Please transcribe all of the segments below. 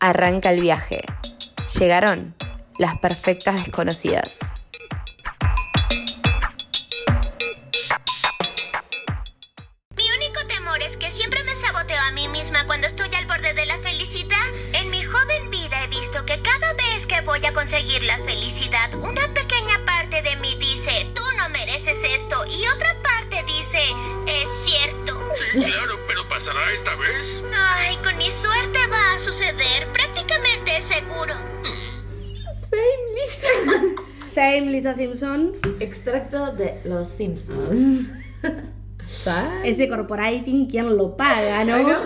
Arranca el viaje. Llegaron las perfectas desconocidas. Simpson. Extracto de Los Simpsons. Ese corporating, ¿quién lo paga, no? Ay, no,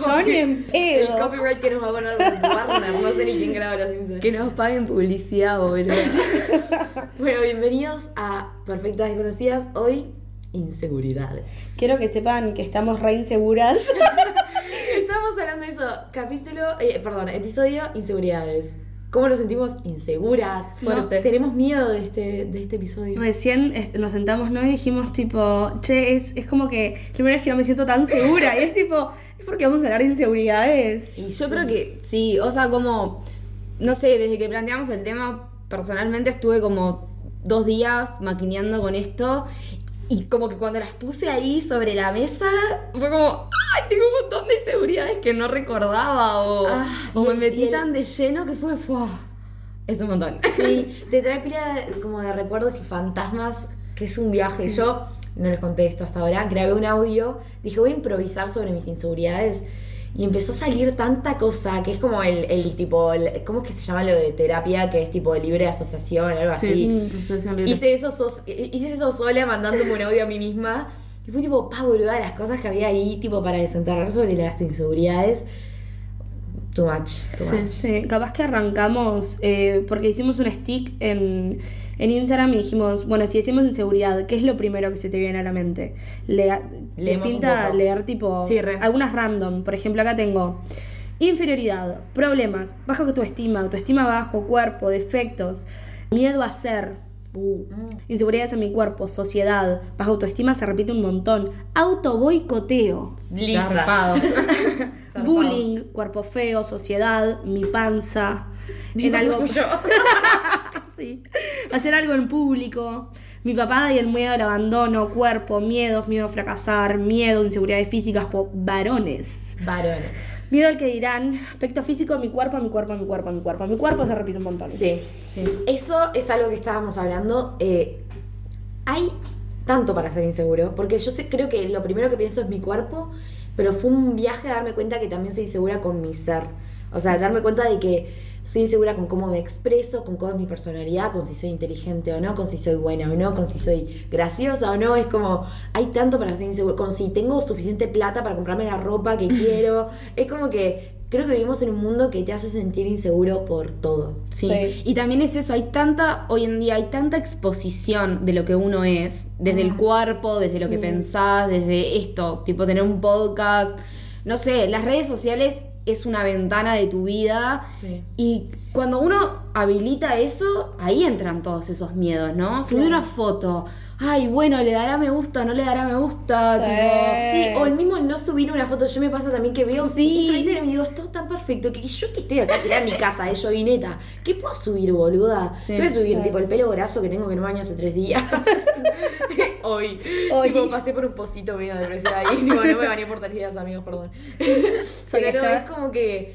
Yo ni en pedo. El copyright que nos va a poner Warner, no sé ni quién graba Los Simpsons. Que nos paguen publicidad, boludo. Bueno, bienvenidos a Perfectas Desconocidas. Hoy, inseguridades. Quiero que sepan que estamos re inseguras. Estábamos hablando de eso. Capítulo, eh, perdón, episodio inseguridades. ¿Cómo nos sentimos inseguras? No, tenemos miedo de este, de este episodio. Recién nos sentamos, ¿no? Y dijimos, tipo, che, es, es como que primera vez que no me siento tan segura. Y es tipo, es porque vamos a hablar de inseguridades. Y yo creo que sí, o sea, como, no sé, desde que planteamos el tema, personalmente estuve como dos días maquineando con esto y como que cuando las puse ahí sobre la mesa, fue como, ay, tengo un montón de inseguridades que no recordaba o, Ah, o me el- metí el- tan de lleno que fue, fue, es un montón. Sí, te trae pila de- como de recuerdos y fantasmas, que es un viaje. Yo no les conté esto hasta ahora, grabé un audio, dije voy a improvisar sobre mis inseguridades y empezó a salir tanta cosa que es como el, el tipo, el- ¿cómo es que se llama lo de terapia? Que es tipo libre asociación, algo así. Hice eso, hice eso sola mandándome un audio a mí misma. Y fue tipo, pa, boluda, las cosas que había ahí, tipo, para desenterrar sobre las inseguridades. Too much, too much. Sí, capaz que arrancamos, eh, porque hicimos un stick en, en Instagram y dijimos, bueno, si decimos inseguridad, ¿qué es lo primero que se te viene a la mente? Lea- ¿Les pinta leer tipo Sí, re. algunas random? Por ejemplo, acá tengo inferioridad, problemas, baja autoestima, autoestima bajo, cuerpo, defectos, miedo a ser. Uh, inseguridades en mi cuerpo, sociedad, baja autoestima se repite un montón. Auto boicoteo. Zarpado. Bullying, cuerpo feo, sociedad, mi panza. En algo, Sí. Hacer algo en público. Mi papá y el miedo al abandono, cuerpo, miedos, miedo a fracasar, miedo, inseguridades físicas por varones. Varones. Miedo al que dirán, aspecto físico, mi cuerpo, mi cuerpo, mi cuerpo, mi cuerpo. Mi cuerpo se repite un montón. Sí, sí. Eso es algo que estábamos hablando. eh, hay tanto para ser inseguro, porque yo sé, creo que lo primero que pienso es mi cuerpo, pero fue un viaje a darme cuenta que también soy insegura con mi ser. O sea, darme cuenta de que soy insegura con cómo me expreso, con cómo es mi personalidad, con si soy inteligente o no, con si soy buena o no, con si soy graciosa o no. Es como, hay tanto para ser insegura, con si tengo suficiente plata para comprarme la ropa que quiero. es como que creo que vivimos en un mundo que te hace sentir inseguro por todo. Sí. Sí. y también es eso, hay tanta, hoy en día hay tanta exposición de lo que uno es, desde el cuerpo, desde lo que pensás, desde esto, tipo tener un podcast, no sé, las redes sociales es una ventana de tu vida Sí. y cuando uno habilita eso, ahí entran todos esos miedos, ¿no? Subir una foto, ay, bueno, le dará me gusta, no le dará me gusta, Sí. tipo, Sí, o el mismo no subir una foto. Yo me pasa también que veo Sí. Twitter y me digo, esto es tan perfecto que yo que estoy acá tirada en mi casa, eh, yo y neta, ¿qué puedo subir, boluda? Sí. Voy a subir Sí. tipo el pelo graso que tengo que no me baño hace tres días. Hoy. Hoy. Tipo, pasé por un pocito medio de depresión ahí. Tipo, no me bañé por tres días, amigos, perdón. Pero está. es como que.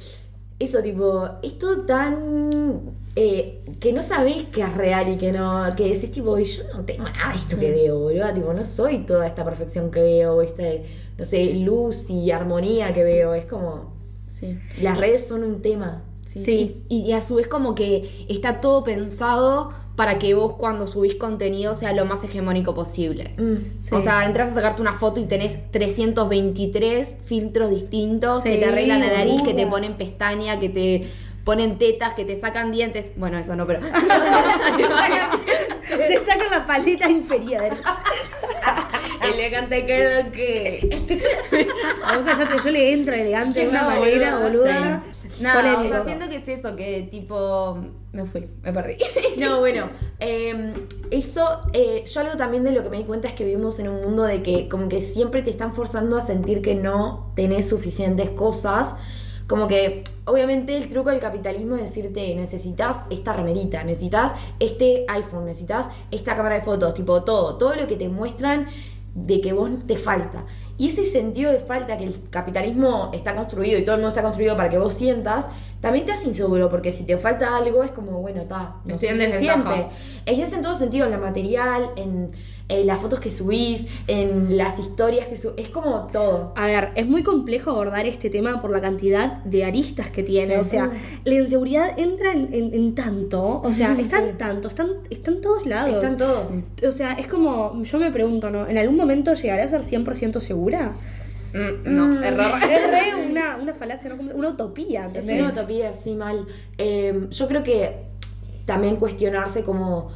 Eso, tipo, esto tan. Eh, que no sabés que es real y que no. Que decís, tipo, "Y yo no tengo nada de esto que veo, boludo. Tipo, no soy toda esta perfección que veo, este, no sé, luz y armonía que veo. Es como. sí. Las redes son un tema. Sí. Sí. Y, y a su vez como que está todo pensado para que vos cuando subís contenido sea lo más hegemónico posible. Mm, O sea, entras a sacarte una foto y tenés 323 filtros distintos que te arreglan la nariz, que te boluda. ponen pestaña, que te ponen tetas, que te sacan dientes. Bueno, eso no, pero... Te sacan la paleta inferior. Elegante que lo que. A vos callate, yo le entro elegante de una manera, boluda. Nada, o sea, siento que es eso, que tipo... Me fui, me perdí. No, bueno, eh, eso, eh, yo algo también de lo que me di cuenta es que vivimos en un mundo de que como que siempre te están forzando a sentir que no tenés suficientes cosas, Como que, obviamente, el truco del capitalismo es decirte, necesitas esta remerita, necesitas este iPhone, necesitas esta cámara de fotos, tipo todo, todo lo que te muestran de que vos te falta. Y ese sentido de falta que el capitalismo está construido y todo el mundo está construido para que vos sientas, también te hace inseguro, porque si te falta algo es como, bueno, está, no Estoy en se desventaja. siente. Es en todo sentido, en la material, en, en las fotos que subís, en las historias que subís, es como todo. A ver, es muy complejo abordar este tema por la cantidad de aristas que tiene. Sí. O sea, la inseguridad entra en, en- en tanto. O sea, está en Sí. tanto, está, en- está en todos lados. Está en todo. O sea, es como, yo me pregunto, ¿no? ¿En algún momento llegaré a ser 100% segura? Mm, no, error. Es re una, una falacia, ¿no? Como una utopía, Es ¿entendés? una utopía, así mal. Eh, yo creo que también cuestionarse como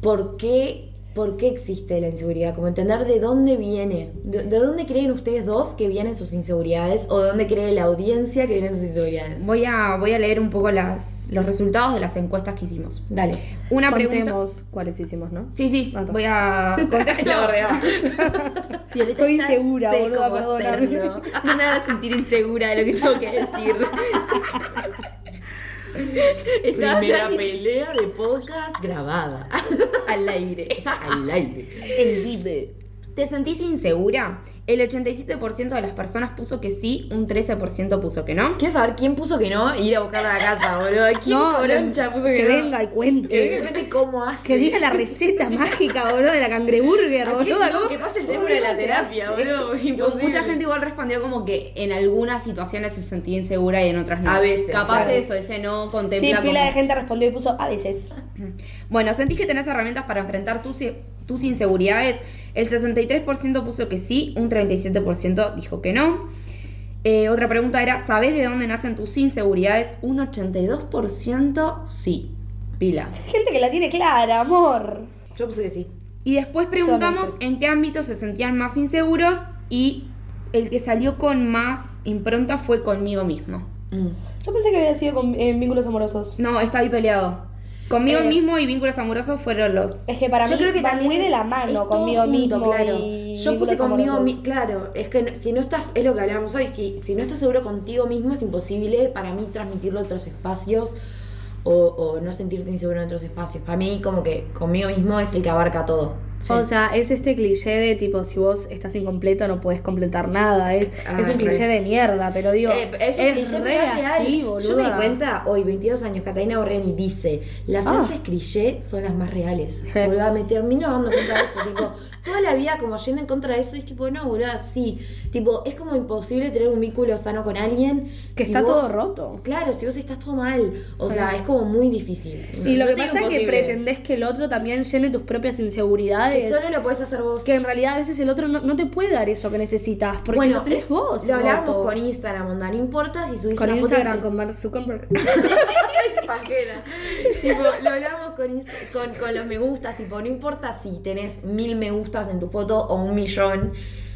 por qué, por qué existe la inseguridad, como entender de dónde viene, de, de dónde creen ustedes dos que vienen sus inseguridades o de dónde cree la audiencia que vienen sus inseguridades. Voy a, voy a leer un poco las, los resultados de las encuestas que hicimos. Dale. Una pregunta. Contemos cuáles hicimos, ¿no? Sí, sí, voy a. Contexto. Estoy insegura, cómo perdóname. No me hagas sentir insegura de lo que tengo que decir. Estaba Primera pelea de podcast grabada. al aire. Al aire. En vivo. ¿Te sentís insegura? El 87% de las personas puso que sí, un 13% puso que no. Quiero saber quién puso que no e ir a buscar a la casa, boludo. ¿Quién No, coroncha puso que, que no? venga y cuente. Que venga y cuente cómo hace. Que diga la receta mágica, boludo, de la cangreburger, ¿A quién boludo. no? ¿cómo- Que pase el teléfono de la terapia, boludo. Imposible. Mucha gente igual respondió como que en algunas situaciones se sentía insegura y en otras no. A veces, Capaz claro. eso, ese no Sí, contempla pila como- de gente respondió y puso a veces. Bueno, ¿sentís que tenés herramientas para enfrentar tus, tus inseguridades? El 63% puso que sí, un 37% dijo que no. Eh, otra pregunta era, ¿sabés de dónde nacen tus inseguridades? Un 82% sí. Pila. Gente que la tiene clara, amor. Yo puse que sí. Y después preguntamos en qué ámbitos se sentían más inseguros y el que salió con más impronta fue conmigo mismo. Mm. Yo pensé que había sido con, en vínculos amorosos. No, está ahí peleado. Conmigo Eh, mismo y vínculos amorosos fueron los... Es que para Yo mí creo que va también muy de la mano conmigo junto, mismo. claro. y Yo puse conmigo mismo, claro, es que no- si no estás, es lo que hablábamos hoy, si, si no estás seguro contigo mismo es imposible para mí transmitirlo a otros espacios o, o no sentirte inseguro en otros espacios. Para mí como que conmigo mismo es el que abarca todo. O sea, es este cliché de tipo, si vos estás incompleto no puedes completar nada. Es, Ah, es un re. cliché de mierda, pero digo, Eh, es un cliché, es así, Yo me di boluda. cuenta hoy, 22 años, Catalina Borreni dice, las Ah. frases cliché son las más reales. Boluda, me termino dando cuenta de eso. tipo, toda la vida como yendo en contra de eso, y es tipo, no, boluda, sí. Tipo, es como imposible tener un vínculo sano con alguien. Que si está vos- todo roto. Claro, si vos estás todo mal. O Sí. sea, es como muy difícil. Y lo No que pasa es que pretendés que el otro también llene tus propias inseguridades. Que solo lo puedes hacer vos. que en realidad a veces el otro no, no te puede dar eso que necesitas, porque bueno, lo tenés es- vos. Lo hablábamos roto. con Instagram, onda. No importa si subís Con una foto y Instagram, te- con Mark Zuckerberg. tipo, lo hablamos con, Insta- con, con los me gustas, tipo, no importa si tenés mil me gustas en tu foto o un millón,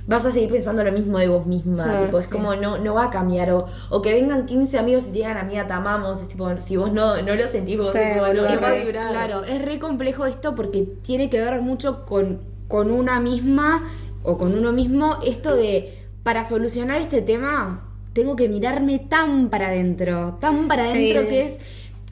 vas a seguir pensando lo mismo de vos misma. Sí, tipo, es sí. como no, no va a cambiar. O, o que vengan 15 amigos y te digan, amiga, te amamos. Es tipo, si vos no, no lo sentís, vos Sí, es tipo, no boluda, va a vibrar. Claro, es re complejo esto porque tiene que ver mucho con, con una misma o con uno mismo. Esto de, para solucionar este tema, tengo que mirarme tan para adentro, tan para Sí. adentro que es...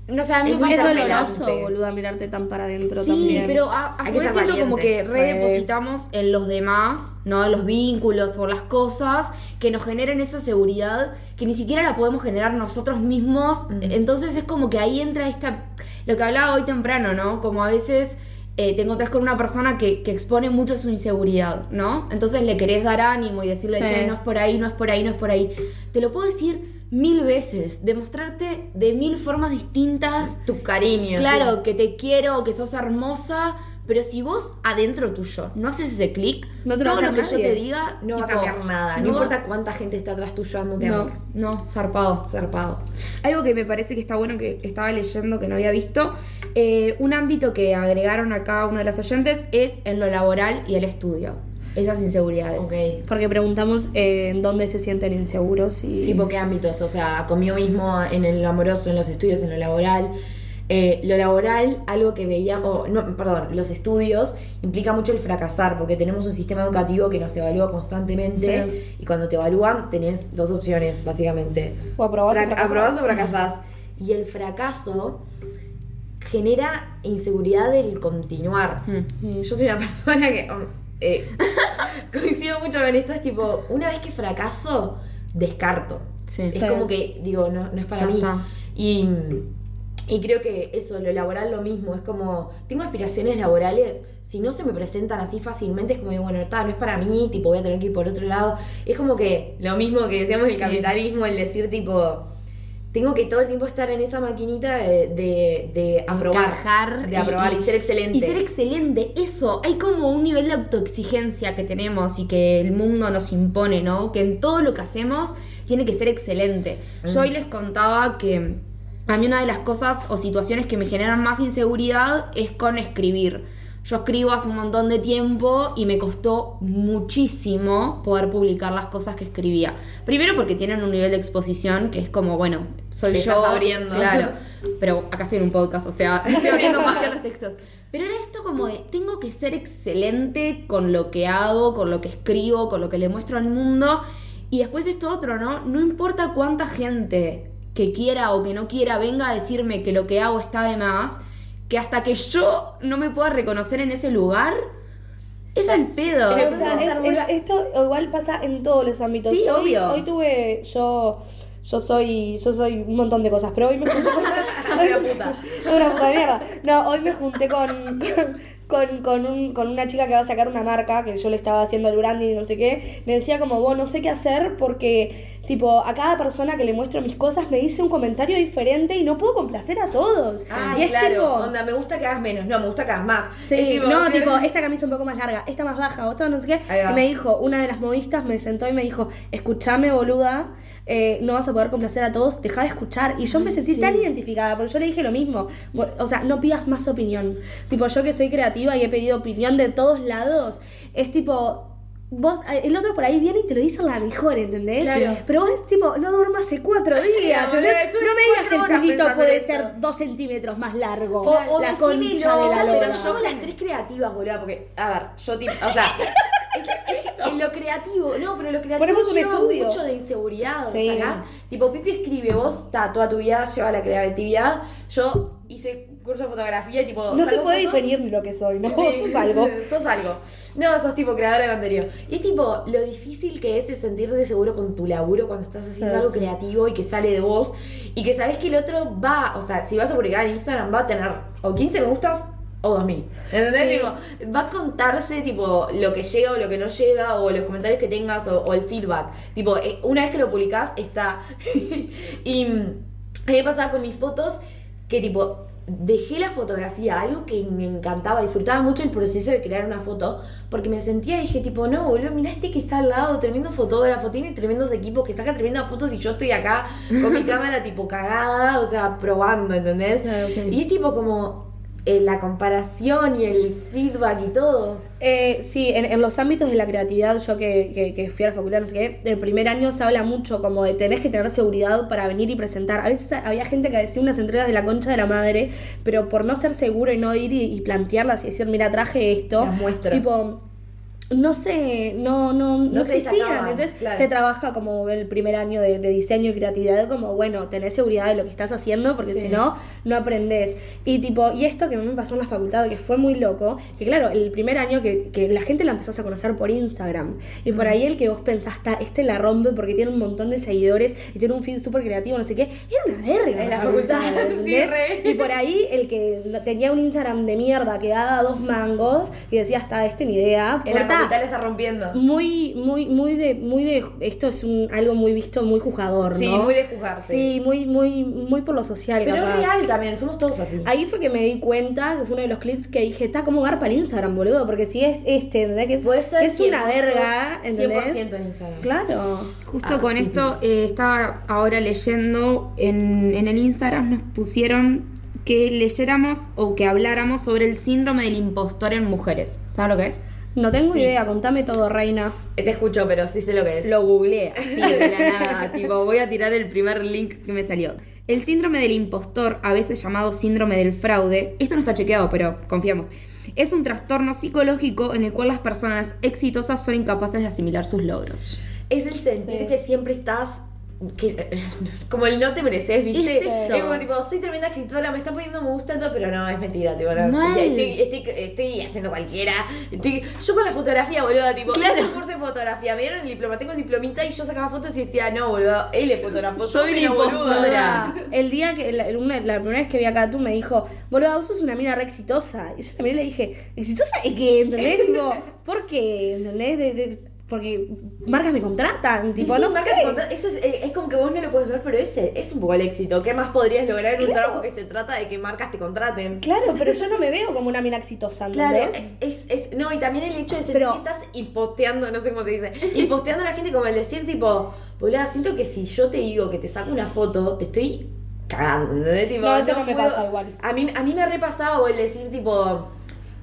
No sé, a mí Es me muy pasa doloroso, boluda, mirarte tan para adentro Sí, también. pero a, a su vez siento como que redepositamos en los demás, ¿no? Los vínculos o las cosas que nos generen esa seguridad que ni siquiera la podemos generar nosotros mismos. Entonces es como que ahí entra esta. Lo que hablaba hoy temprano, ¿no? Como a veces. eh, te encontrás con una persona que, que expone mucho su inseguridad, ¿no? Entonces le querés dar ánimo y decirle, Sí. che, no es por ahí, no es por ahí, no es por ahí. Te lo puedo decir mil veces, demostrarte de mil formas distintas Tu cariño. Claro, sí. que te quiero, que sos hermosa, pero si vos adentro tuyo no haces ese clic, No todo lo que yo te diga No va a cambiar nada. No, importa cuánta gente está atrás tuyo dándote No. amor. No, zarpado. Zarpado. Algo que me parece que está bueno que estaba leyendo que no había visto, eh, un ámbito que agregaron acá uno de los oyentes es en lo laboral y el estudio. Esas inseguridades. Porque preguntamos eh, en dónde se sienten inseguros y... Sí, ¿por qué ámbitos? O sea, conmigo mismo, en el amoroso, en los estudios, en lo laboral. Eh, lo laboral, algo que veíamos, no, perdón, los estudios implica mucho el fracasar, porque tenemos un sistema educativo que nos evalúa constantemente y cuando te evalúan tenés dos opciones, básicamente. O aprobás o Frac- fracasás. aprobás o fracasás. Y el fracaso genera inseguridad del continuar. Hmm. Yo soy una persona que eh, coincido mucho con esto, es tipo, una vez que fracaso, descarto. Sí. Es como que, digo, no, no es para mí. está. Y, y creo que eso, lo laboral lo mismo, es como, tengo aspiraciones laborales, si no se me presentan así fácilmente, es como digo, bueno, está, no es para mí, tipo, voy a tener que ir por otro lado. Es como que lo mismo que decíamos del capitalismo, el decir, tipo, tengo que todo el tiempo estar en esa maquinita de, de, de aprobar. Encajar de aprobar y, ser excelente. Y ser excelente, eso. Hay como un nivel de autoexigencia que tenemos y que el mundo nos impone, ¿no? Que en todo lo que hacemos tiene que ser excelente. Yo hoy les contaba que a mí una de las cosas o situaciones que me generan más inseguridad es con escribir. Yo escribo hace un montón de tiempo y me costó muchísimo poder publicar las cosas que escribía. Primero porque tienen un nivel de exposición que es como, bueno, soy Te yo. estás abriendo. Claro. Pero acá estoy en un podcast, o sea, estoy abriendo más que los textos. Pero era esto como de, tengo que ser excelente con lo que hago, con lo que escribo, con lo que le muestro al mundo. Y después esto otro, ¿no? No importa cuánta gente que quiera o que no quiera venga a decirme que lo que hago está de más, que hasta que yo no me pueda reconocer en ese lugar, es al pedo. Pero, O sea, Vamos a es- hacer es- una- esto igual pasa en todos los ámbitos. Sí, hoy, obvio. Hoy tuve, yo, yo soy, yo soy un montón de cosas, pero hoy me junté con Una puta. una puta mierda. No, hoy me junté con, con, con, un- con una chica que va a sacar una marca, que yo le estaba haciendo el branding y no sé qué. Me decía como, vos no sé qué hacer porque, tipo, a cada persona que le muestro mis cosas me dice un comentario diferente y no puedo complacer a todos. Y es claro, tipo... onda, me gusta que hagas menos, no, me gusta que hagas más. Sí, no, sí, tipo, esta camisa un poco más larga, esta más baja, otra no sé qué. Y me dijo, una de las modistas me sentó y me dijo, escúchame, boluda, eh, no vas a poder complacer a todos, deja de escuchar. Y yo me sentí tan identificada, porque yo le dije lo mismo. O sea, no pidas más opinión. Tipo, yo que soy creativa y he pedido opinión de todos lados, es tipo... Vos, eh, el otro por ahí viene y te lo dice en la mejor, ¿entendés? Claro. Pero vos es tipo, no duermas hace cuatro días, boludo, ¿entendés? No me digas que el culito puede en esto. ser dos centímetros más largo. O- o la concha de la No, pero lora. somos las tres creativas, boludo, porque, a ver, yo tipo, o sea, en lo creativo, no, pero lo creativo Ponemos un lleva estudio. mucho de inseguridad, Sí. ¿sacás? Tipo, Pipi escribe, vos, ta, toda tu vida lleva la creatividad, yo hice curso de fotografía y tipo, No se puede fotos- definir lo que soy, ¿no? Sí, sos algo. sos algo. No, sos tipo creadora de contenido. Y es tipo lo difícil que es el sentirte seguro con tu laburo cuando estás haciendo Sí. algo creativo y que sale de vos y que sabes que el otro va, o sea, si vas a publicar en Instagram va a tener o 15 me gustas o 2000. ¿Entendés? Sí. Tipo, va a contarse tipo lo que llega o lo que no llega o los comentarios que tengas o, o el feedback. Tipo, eh, una vez que lo publicás está. y mm, a mí me pasaba con mis fotos que tipo dejé la fotografía, algo que me encantaba, disfrutaba mucho el proceso de crear una foto, porque me sentía, dije tipo, no, boludo, mirá este que está al lado, tremendo fotógrafo, tiene tremendos equipos que saca tremendas fotos y yo estoy acá con mi cámara tipo cagada, o sea, probando, ¿entendés? Sí. Y es tipo como eh, la comparación y el feedback y todo. Eh, sí, en, en los ámbitos de la creatividad, yo que, que, que fui a la facultad, no sé qué, el primer año se habla mucho como de tenés que tener seguridad para venir y presentar. A veces había gente que decía unas entregas de la concha de la madre, pero por no ser seguro y no ir y, y plantearlas y decir, mira, traje esto, Las muestro. tipo, no sé, no, no, no, No existían. Entonces claro. se trabaja como el primer año de, de diseño y creatividad, como bueno, tenés seguridad de lo que estás haciendo, porque Sí. si no, no aprendés. Y tipo, y esto que a mí me pasó en la facultad, que fue muy loco, que claro, el primer año que, que la gente la empezás a conocer por Instagram. Y por ahí el que vos pensás, "Ta, este la rompe porque tiene un montón de seguidores y tiene un feed súper creativo, no sé qué, era una verga. En la facultad, sí. Y por ahí el que tenía un Instagram de mierda que daba dos mangos y decía, hasta este ni idea. Le está rompiendo. muy, muy, muy de, muy de, esto es un, algo muy visto, muy juzgador, ¿no? Sí, muy de juzgarse. Sí, muy, muy, muy por lo social, Pero capaz. es real también, somos todos así. Ahí fue que me di cuenta, que fue uno de los clips que dije, está como garpa el Instagram, boludo, porque si es este, ¿entendés? Que es, Puede ser que es una verga, sos ¿entendés? 100% en Instagram. Claro. Justo Ah, con esto, eh, estaba ahora leyendo en, en el Instagram, nos pusieron que leyéramos o que habláramos sobre el síndrome del impostor en mujeres. ¿Sabes lo que es? No tengo Sí. idea, contame todo, reina. Te escucho, pero sí sé lo que es. Lo googleé así de la nada. tipo, voy a tirar el primer link que me salió. El síndrome del impostor, a veces llamado síndrome del fraude, esto no está chequeado, pero confiamos, es un trastorno psicológico en el cual las personas exitosas son incapaces de asimilar sus logros. Es el sentir Sí. que siempre estás. Que, como el no te mereces, ¿viste? Es esto. como tipo, soy tremenda escritora, me están poniendo me gusta todo, pero no, es mentira, tipo, no. Mal. estoy, estoy, estoy haciendo cualquiera. Estoy, yo con la fotografía, boludo, tipo, Claro. hice un curso de fotografía, me dieron el diploma, tengo el diplomita y yo sacaba fotos y decía, no, boludo, él es fotógrafo, yo Soy soy una boluda. El día que, la, una- la primera vez que vi acá, tú me dijo, boludo, vos sos una mina re exitosa. Y yo también le dije, ¿exitosa de qué? ¿Entendés? Digo, ¿por qué? ¿Entendés? De- de- porque marcas me contratan, tipo, sí, no marca sé. te contra- eso es, eh, es como que vos no lo puedes ver, pero ese es un poco el éxito. ¿Qué más podrías lograr en un Claro. trabajo que se trata de que marcas te contraten? Claro, pero yo no me veo como una mina exitosa, Claro, ¿entendés? es, es, no, y también el hecho de sentir Pero- que estás imposteando, no sé cómo se dice, imposteando a la gente como el decir tipo, boludo, siento que si yo te digo que te saco una foto, te estoy cagando. Tipo, No, eso no me pasa igual. A mí, a mí me ha repasado o el decir tipo,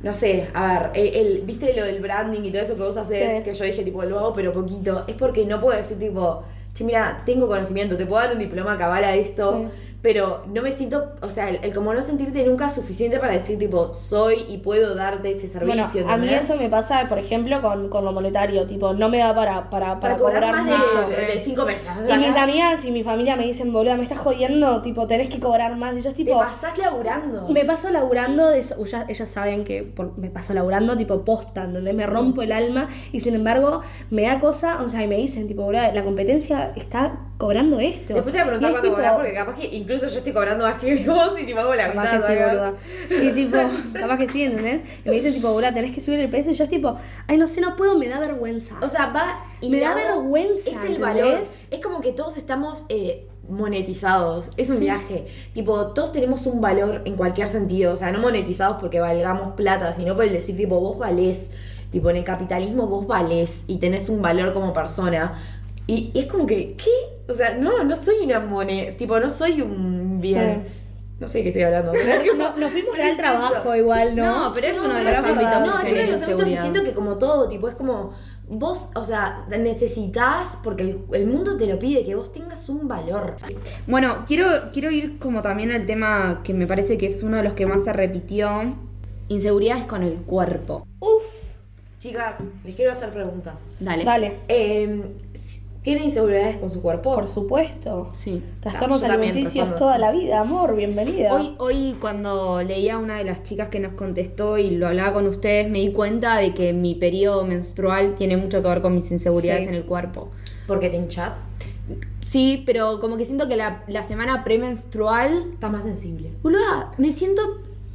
no sé, a ver, el, el- viste lo del branding y todo eso que vos haces, Sí. que yo dije tipo, lo hago pero poquito, es porque no puedo decir tipo, che, mira, tengo conocimiento, te puedo dar un diploma que avala esto, Sí. Pero no me siento, o sea, el, el como no sentirte nunca suficiente para decir tipo, soy y puedo darte este Bueno, servicio. a mí eso me pasa, por ejemplo, con, con lo monetario, tipo, no me da para, para, para, para, cobrar, más mucho. de, de cinco meses. O Y mis amigas y mi familia me dicen, boludo, me estás jodiendo, tipo, tenés que cobrar más. Y yo es te tipo, pasás laburando. me paso laburando, de eso- ya- ellas saben que por- me paso laburando tipo posta, donde me rompo el alma y sin embargo me da cosa, o sea, y me dicen, tipo, boludo, la competencia está cobrando esto. Después te voy a preguntar cuánto tipo, cobrás, porque capaz que incluso yo estoy cobrando más que vos y tipo hago la Capaz mitad. que sí, boluda. Y tipo, capaz que sí, ¿entendés? Y me dicen, tipo, boludo, tenés que subir el precio. Y yo es tipo, ay, no sé, no puedo, me da vergüenza. O sea, va y Me da vergüenza, Es el valor. Es como que todos estamos eh, monetizados. Es un viaje. Tipo, todos tenemos un valor en cualquier sentido. O sea, no monetizados porque valgamos plata, sino por el decir, tipo, vos valés. Tipo, en el capitalismo vos valés y tenés un valor como persona. Y, y es como que, ¿qué? O sea, no, no soy una moneda. Tipo, no soy un bien. No sé de qué estoy hablando. No- nos fuimos al trabajo igual, ¿no? No, pero es uno de los es ámbitos no, que es uno de los ámbitos y siento que como todo, tipo, es como vos, o sea, necesitas, porque el, el mundo te lo pide, que vos tengas un valor. Bueno, quiero, quiero ir como también al tema que me parece que es uno de los que más se repitió. Inseguridades con el cuerpo. Uf, Chicas, les quiero hacer preguntas. Dale. dale. Eh, ¿Tienen inseguridades con su cuerpo? Por supuesto. Sí. Trastornos Yo alimenticios toda la vida, amor, bienvenida. Hoy, hoy cuando leía a una de las chicas que nos contestó y lo hablaba con ustedes, me di cuenta de que mi periodo menstrual tiene mucho que ver con mis inseguridades Sí. en el cuerpo. Porque te hinchas. Sí, pero como que siento que la, la semana premenstrual, Estás más sensible. boluda, me siento...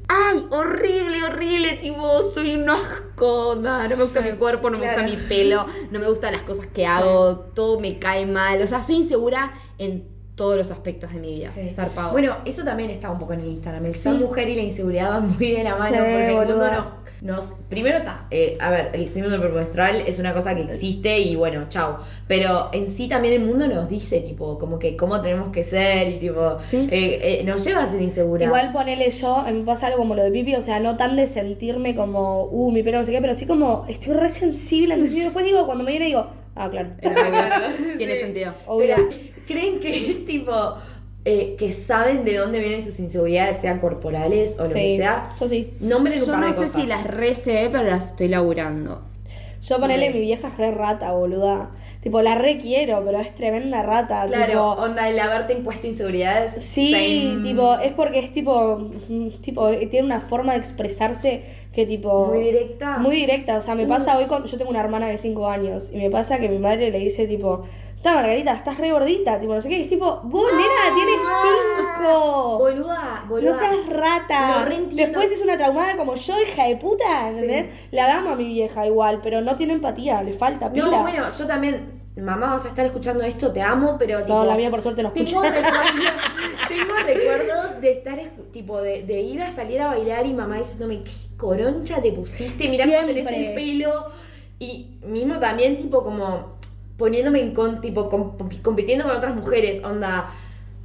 ¡Ay! Horrible, horrible, tipo, soy un asco, no me gusta mi cuerpo, no me gusta mi pelo, no me gustan las cosas que hago, todo me cae mal, o sea, soy insegura en todos los aspectos de mi vida, Sí. zarpado. Bueno, eso también está un poco en el Instagram. El ser mujer y la inseguridad van muy de la mano. Porque el mundo boluda. Nos, Primero está. eh, a ver, el síndrome premenstrual es una cosa que existe y bueno, chau. Pero en sí también el mundo nos dice, tipo, como que cómo tenemos que ser y tipo. Sí. eh, eh, nos lleva a ser inseguras. Igual ponele yo, a mí me pasa algo como lo de Pipi, o sea, no tan de sentirme como, uh, mi pelo no sé qué, pero sí como, estoy re sensible, ¿entendés? Y después digo, cuando me viene digo, ah, claro. Tiene Sí. sentido. Obvio. Pero, ¿creen que es tipo. Eh, que saben de dónde vienen sus inseguridades, sean corporales o lo que sea? yo sí. Nombren un Yo par no de sé cosas. si las recé, pero las estoy laburando. Yo ponele mi vieja re rata, boluda. Tipo, la re quiero, pero es tremenda rata. Claro, tipo, onda el haberte impuesto inseguridades. Sí, same. tipo, es porque es tipo, tipo, tiene una forma de expresarse que tipo... Muy directa. Muy directa, o sea, me pasa hoy con, yo tengo una hermana de 5 años y me pasa que mi madre le dice tipo, está Margarita, estás re gordita, tipo, no sé qué, y es tipo, vos nena, tienes 5. Boluda, boluda. No seas rata. Después es una traumada como yo, hija de puta, ¿entendés? La amo a mi vieja igual, pero no tiene empatía, le falta pila. No, bueno, yo también. Mamá, vas a estar escuchando esto, te amo, pero tipo. No, la mía por suerte no Tengo escucha. recuerdos, tengo recuerdos de estar, tipo, de, de ir a salir a bailar y mamá diciéndome, ¿qué coroncha te pusiste? Mirá cómo tenés el pelo. Y mismo también, tipo, como poniéndome en con, tipo, com- compitiendo con otras mujeres, onda.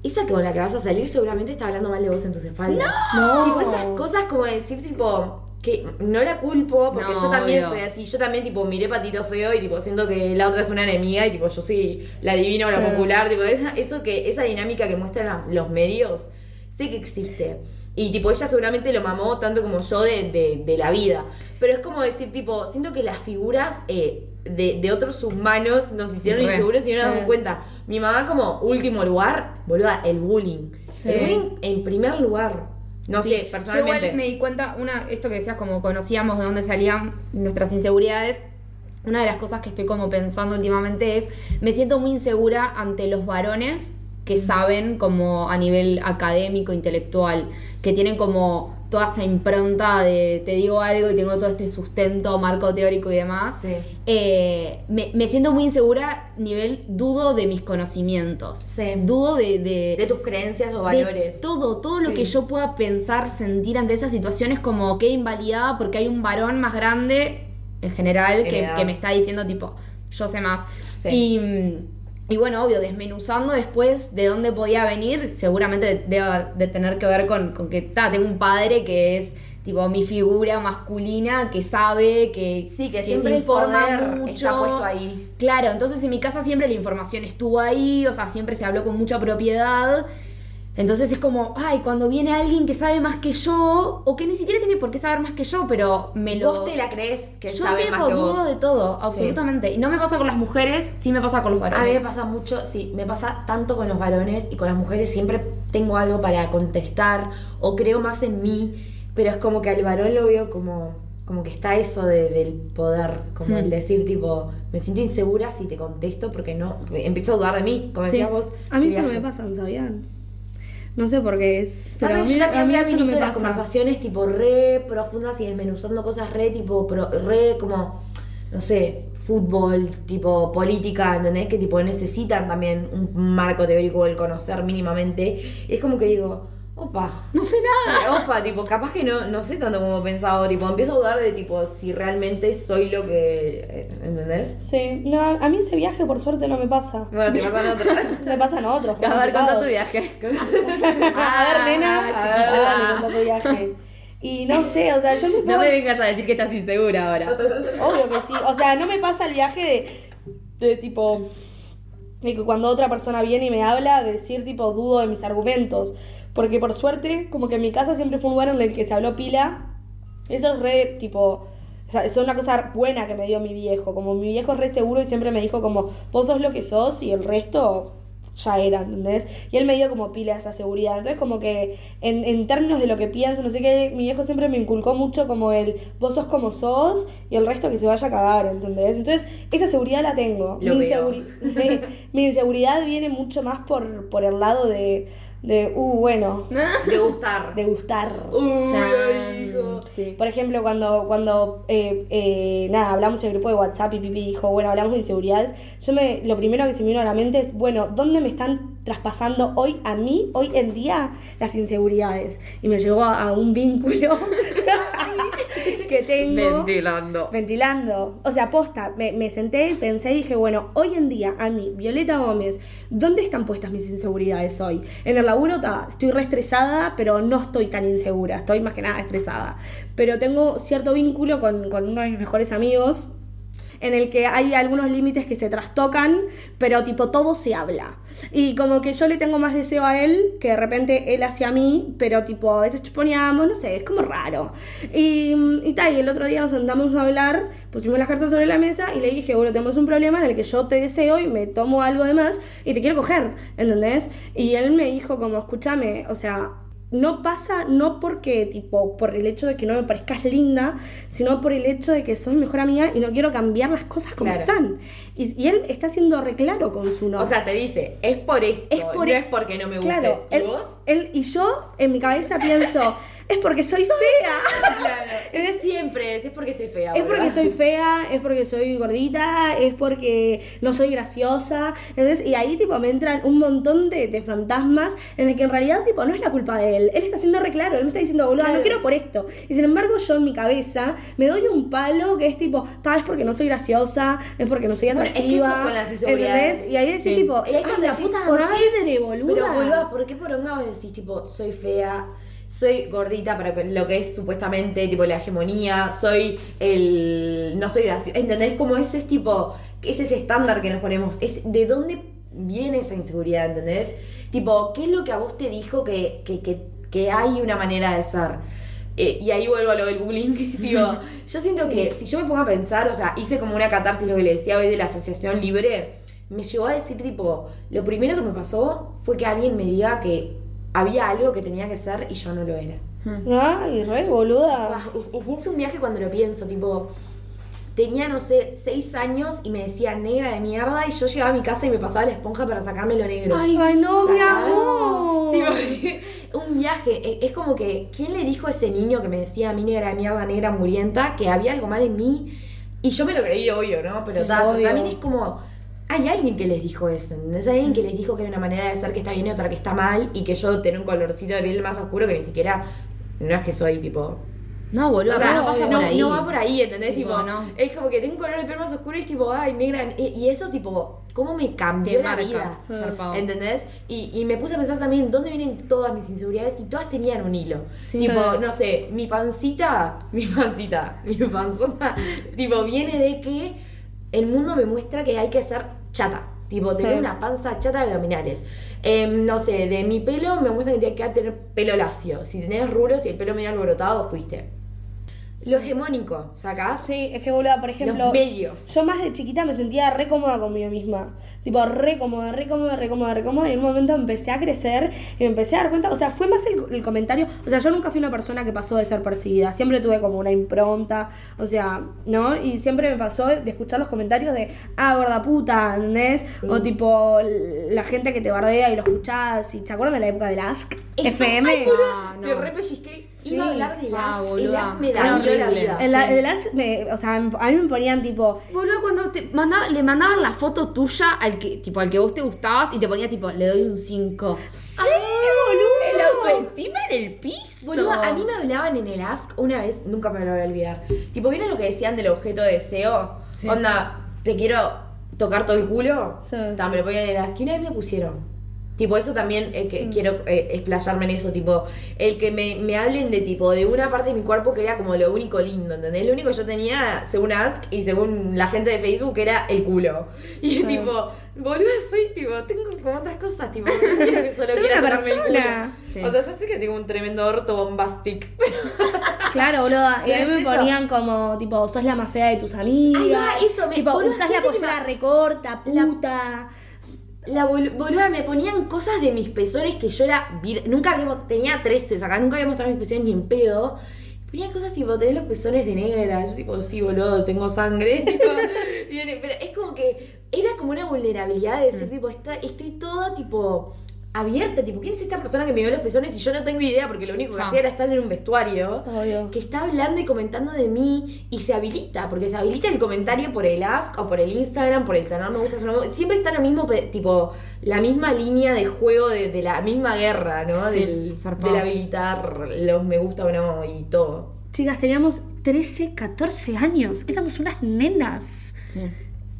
Esa con la que vas a salir seguramente está hablando mal de vos en tus espaldas. No. Tipo, esas cosas como decir, tipo, que no la culpo, porque No, yo también obvio. soy así. Yo también, tipo, miré patito feo y, tipo, siento que la otra es una enemiga y, tipo, yo soy la divina o la Sí. popular. Tipo, esa, eso que, esa dinámica que muestran los medios, sé que existe. Y, tipo, ella seguramente lo mamó tanto como yo de, de- de la vida. Pero es como decir, tipo, siento que las figuras eh, de, de otros humanos nos hicieron Re. inseguros y no nos damos cuenta. Mi mamá, como último lugar, boluda, el bullying. El bullying en primer lugar. No Sí, sé, Yo personalmente. igual me di cuenta, una, esto que decías, como conocíamos de dónde salían nuestras inseguridades. Una de las cosas que estoy como pensando últimamente es, me siento muy insegura ante los varones que saben como a nivel académico, intelectual, que tienen como toda esa impronta de te digo algo y tengo todo este sustento, marco teórico y demás. Sí. Eh, me, me siento muy insegura, nivel dudo de mis conocimientos. Sí. Dudo de, de, De tus creencias o de valores. todo, todo lo que yo pueda pensar, sentir ante esas situaciones como que invalidada porque hay un varón más grande, en general, En que, que me está diciendo tipo, yo sé más. Sí. Y, mm, y bueno, obvio, desmenuzando después de dónde podía venir, seguramente deba de tener que ver con, con que ta, tengo un padre que es tipo mi figura masculina, que sabe, que, Sí, que se siempre poder mucho. está puesto ahí. Claro, entonces en mi casa siempre la información estuvo ahí, o sea, siempre se habló con mucha propiedad. Entonces es como, ay, cuando viene alguien que sabe más que yo, o que ni siquiera tiene por qué saber más que yo, pero me lo... Vos te la crees que yo sabe tengo más que dudo vos. de todo, absolutamente. Y no me pasa con las mujeres, sí me pasa con los varones. A mí me pasa mucho, sí, me pasa tanto con los varones y con las mujeres siempre tengo algo para contestar o creo más en mí, pero es como que al varón lo veo como, como que está eso de- del poder, como Hmm. el decir tipo, me siento insegura si te contesto porque no, empiezo a dudar de mí, como Sí. decías vos. A mí qué eso me pasa, ¿sabían? No sé por qué es. Pero a mí, yo también a mí no me las pasa. conversaciones tipo re profundas y desmenuzando cosas re tipo pro- re como no sé fútbol tipo política ¿entendés? que tipo necesitan también un marco teórico el conocer mínimamente y es como que digo opa No sé nada. opa tipo capaz que no no sé tanto como pensaba tipo empiezo a dudar de tipo si realmente soy lo que ¿entendés? Sí, no, a mí ese viaje por suerte no me pasa. bueno te pasan otras Me pasan otros. A ver, contá tu viaje. A ver, nena. Ah, A chiquita. ver, dale, contá tu viaje. Y no sé, o sea, yo me No puedo... me vengas a decir que estás insegura ahora. Obvio que sí. O sea, no me pasa el viaje de, de tipo. de que cuando otra persona viene y me habla, de decir tipo dudo de mis argumentos. Porque por suerte, como que en mi casa siempre fue un lugar en el que se habló pila. Eso es re tipo. O sea, es una cosa buena que me dio mi viejo. Como mi viejo es re seguro y siempre me dijo como, vos sos lo que sos y el resto ya era, ¿entendés? Y él me dio como pila esa seguridad. Entonces como que en, en términos de lo que pienso, no sé qué, mi viejo siempre me inculcó mucho como el, vos sos como sos y el resto que se vaya a cagar, ¿entendés? Entonces esa seguridad la tengo. Mi, inseguri- mi inseguridad viene mucho más por, por el lado de, de, uh, bueno, de gustar de gustar. Sí. Por ejemplo, cuando, cuando eh, eh, nada, hablamos en el grupo de WhatsApp y Pipi dijo, bueno, hablamos de inseguridades, yo me, lo primero que se me vino a la mente es, bueno, ¿dónde me están traspasando hoy a mí, hoy en día, las inseguridades? Y me llevó a, a un vínculo que tengo. Ventilando. Ventilando. O sea, posta, me, me senté pensé y dije, bueno, hoy en día, a mí, Violeta Gómez, ¿dónde están puestas mis inseguridades hoy? En el laburo ta, estoy re estresada, pero no estoy tan insegura, estoy más que nada estresada. Pero tengo cierto vínculo con, con uno de mis mejores amigos, en el que hay algunos límites que se trastocan, pero tipo todo se habla. Y como que yo le tengo más deseo a él que de repente él hacia mí, pero tipo a veces chuponeamos, no sé, es como raro. Y, y tal, y el otro día nos sentamos a hablar, pusimos las cartas sobre la mesa y le dije, bueno, tenemos un problema en el que yo te deseo y me tomo algo de más y te quiero coger, ¿entendés? Y él me dijo como, escúchame, o sea, no pasa no porque tipo por el hecho de que no me parezcas linda, sino por el hecho de que sos mejor amiga y no quiero cambiar las cosas como Claro. están. Y, y él está siendo re claro con su no. O sea, te dice, es por esto, Es por no e- es porque no me gustes. claro, ¿Y él, vos? él y yo en mi cabeza pienso, es porque soy fea. Claro, es siempre, es porque soy fea. Es porque soy fea, es porque soy gordita, es porque no soy graciosa. Entonces, y ahí tipo me entran un montón de, de fantasmas en el que en realidad tipo no es la culpa de él. Él está siendo re claro, él me está diciendo, boludo, Claro. no quiero por esto. Y sin embargo, yo en mi cabeza me doy un palo que es tipo, tal vez porque no soy graciosa, es porque no soy Bueno, es que atractiva. esas son las. Y ahí decís Sí. tipo, Y ahí cuando la decís, puta madre, boluda. Pero, boluda, ¿por qué por un lado decís, tipo, soy fea, soy gordita para lo que es supuestamente tipo la hegemonía, soy el no soy gracioso, ¿entendés? Como ese es tipo, es ese estándar que nos ponemos, es de dónde viene esa inseguridad, ¿entendés? Tipo, ¿qué es lo que a vos te dijo que, que, que, que hay una manera de ser? Eh, y ahí vuelvo a lo del bullying. tipo, yo siento que si yo me pongo a pensar, o sea, hice como una catarsis, lo que le decía hoy de la asociación libre, me llegó a decir, tipo, lo primero que me pasó fue que alguien me diga que había algo que tenía que ser y yo no lo era. Ay, re boluda. Ah, Es, es- es un viaje cuando lo pienso, tipo, tenía, no sé, seis años y me decía negra de mierda y yo llegaba a mi casa y me pasaba la esponja para sacarme lo negro. Ay, no, mi amor. Tipo, un viaje. E- Es como que, ¿quién le dijo a ese niño que me decía a mí negra de mierda, negra murienta, que había algo mal en mí? Y yo me lo creí, obvio, ¿no? Pero Sí, ta, obvio. también es como, hay alguien que les dijo eso, ¿entendés? Hay alguien que les dijo que hay una manera de ser que está bien y otra que está mal, y que yo tener un colorcito de piel más oscuro que ni siquiera, no es que soy tipo... No, boludo, O sea, no pasa no, por ahí. no va por ahí, ¿entendés? Tipo, Tipo, no. es como que tengo un color de piel más oscuro y es tipo, ay, negra. Y, eso, tipo, ¿cómo me cambió Te la marca, vida? zarpado. ¿Entendés? Y, y me puse a pensar también dónde vienen todas mis inseguridades y todas tenían un hilo. Sí. Tipo, no sé, mi pancita, mi pancita, mi panzona, tipo, viene de que el mundo me muestra que hay que ser chata. Tipo, tener Sí. una panza chata de abdominales. Em, no sé, de mi pelo me muestra que hay que tener pelo lacio. Si tenés rulos y el pelo medio alborotado, fuiste. Lo hegemónico, ¿sacás? Sí, es que boluda, por ejemplo. Los medios. Yo más de chiquita me sentía re cómoda conmigo misma. Tipo, re cómoda, re cómoda, re cómoda, re cómoda. Y en un momento empecé a crecer y me empecé a dar cuenta. O sea, fue más el, el comentario. O sea, yo nunca fui una persona que pasó de ser percibida. Siempre tuve como una impronta. O sea, ¿no? Y siempre me pasó de escuchar los comentarios de, ah, gorda puta, ¿entendés? O tipo, la gente que te bardea y lo escuchás. Y, ¿Se acuerdan de la época del Ask? Eso, FM. ay, Ah, no. Te re pellizqué. Sí. Iba a hablar de Ah, las. boluda. el as me dañó la vida. El, Sí. el me, o sea, a mí me ponían tipo, Boludo, cuando te mandaba, le mandaban la foto tuya al que, tipo, al que vos te gustabas y te ponía tipo, le doy un 5. ¡Sí, El boludo! autoestima en el piso. A mí me hablaban en el Ask una vez, nunca me lo voy a olvidar. Tipo, ¿vieron lo que decían del objeto de deseo? Sí. Onda, te quiero tocar todo el culo. Sí. Ta, me lo ponían en el Ask. Y una vez me pusieron. Tipo, eso también eh, que quiero eh, explayarme en eso, tipo, el que me, me hablen de tipo, de una parte de mi cuerpo que era como lo único lindo, ¿entendés? Lo único que yo tenía, según Ask y según la gente de Facebook, era el culo. Y es tipo, boluda, soy tipo, tengo como otras cosas, tipo, no quiero que solo quiera tocarme el culo. persona. Sí. O sea, yo sé que tengo un tremendo orto bombastic, pero Claro, boludo. Y a mí ¿Pero me eso? ponían como, tipo, sos la más fea de tus amigas. Ahí va, eso, me- Tipo, usás la pollera me- recorta, puta. La bol- boluda me ponían cosas de mis pezones que yo era. Nunca habíamos. Tenía 13, acá nunca había mostrado mis pezones ni en pedo. Ponían cosas tipo, tenés los pezones de negra. Yo, tipo, sí, boludo, tengo sangre. tipo, viene- pero es como que. Era como una vulnerabilidad de Mm. decir, tipo, está, estoy toda, tipo. Abierta, tipo, ¿quién es esta persona que me vio los pezones y yo no tengo idea porque lo único que Ja. hacía era estar en un vestuario? Obvio. que está hablando y comentando de mí y se habilita, porque se habilita el comentario por el Ask o por el Instagram, por el canal me gusta, no siempre está lo mismo, tipo, la misma línea de juego de, de la misma guerra, ¿no? Sí, del, del habilitar los me gusta o no y todo. Chicas, teníamos 13, 14 años. Éramos unas nenas. Sí.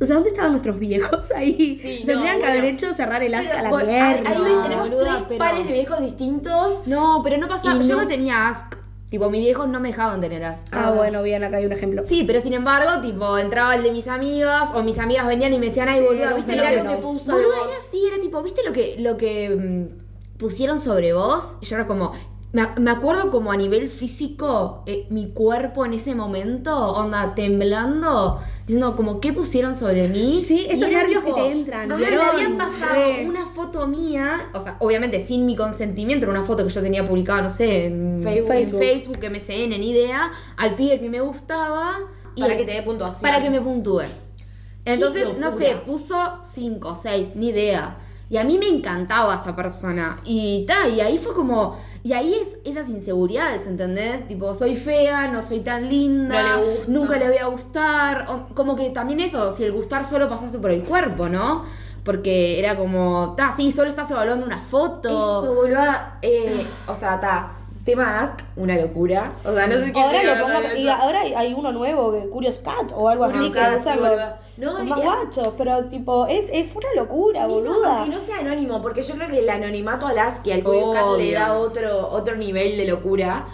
O sea, ¿dónde estaban nuestros viejos ahí? Sí, Tendrían no, que haber hecho cerrar el asca a la Bueno, pierna. ahí- ahí tenemos boluda, tres pero- pares de viejos distintos. No, pero no pasaba. Yo no- no tenía Ask. Tipo, mis viejos no me dejaban tener Ask. Ah, bueno, bien, acá hay un ejemplo. Sí, pero sin embargo, tipo, entraba el de mis amigas o mis amigas venían y me decían, ay, boluda, ¿viste lo que, lo que puso Boluda, vos. era así, era tipo, ¿viste lo que, lo que mm, pusieron sobre vos? Y yo era como, me, ac- me acuerdo como a nivel físico, eh, mi cuerpo en ese momento, onda, temblando, diciendo como, ¿qué pusieron sobre mí? Sí, esos nervios que te entran, me Verón, habían pasado re. una foto mía, o sea, obviamente sin mi consentimiento, era una foto que yo tenía publicada, no sé, en Facebook. en Facebook, MSN, ni idea, al pibe que me gustaba. y Para el- que te dé puntuación. para que me puntúe. Entonces, no sé, puso 5, 6, ni idea. Y a mí me encantaba esa persona. Y ta, y ahí fue como. Y ahí es esas inseguridades, ¿entendés? Tipo, soy fea, no soy tan linda, No le gusta. nunca le voy a gustar. o- como que también eso, si el gustar solo pasase por el cuerpo, ¿no? Porque era como, ta, sí, solo estás evaluando una foto. Eso, boluda. Eh, o sea, está. Tema Ask, una locura. O sea, no sé qué Ahora lo pongo, y ahora hay, uno nuevo, que Curious Cat o algo así, que usan sí, los, No, y- más guachos, pero tipo, es, es una locura, boluda. Aunque no sea anónimo, porque yo creo que el anonimato a Lasky, al Cuyo Cat le da otro, otro nivel de locura.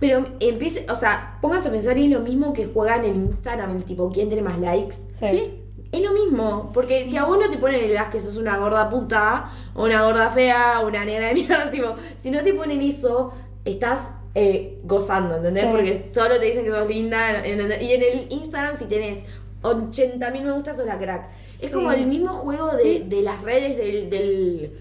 Pero empiece, o sea, pónganse a pensar es lo mismo que juegan en Instagram, el tipo, ¿quién tiene más likes? Sí. Es lo mismo, porque si a vos no te ponen en las que sos una gorda puta, o una gorda fea, o una negra de mierda, tipo, si no te ponen eso, estás eh, gozando, ¿entendés? Sí. Porque solo te dicen que sos linda, ¿entendés? Y en el Instagram, si tenés 80 mil me gustas, sos la crack. Es Sí. como el mismo juego de, de las redes del, del.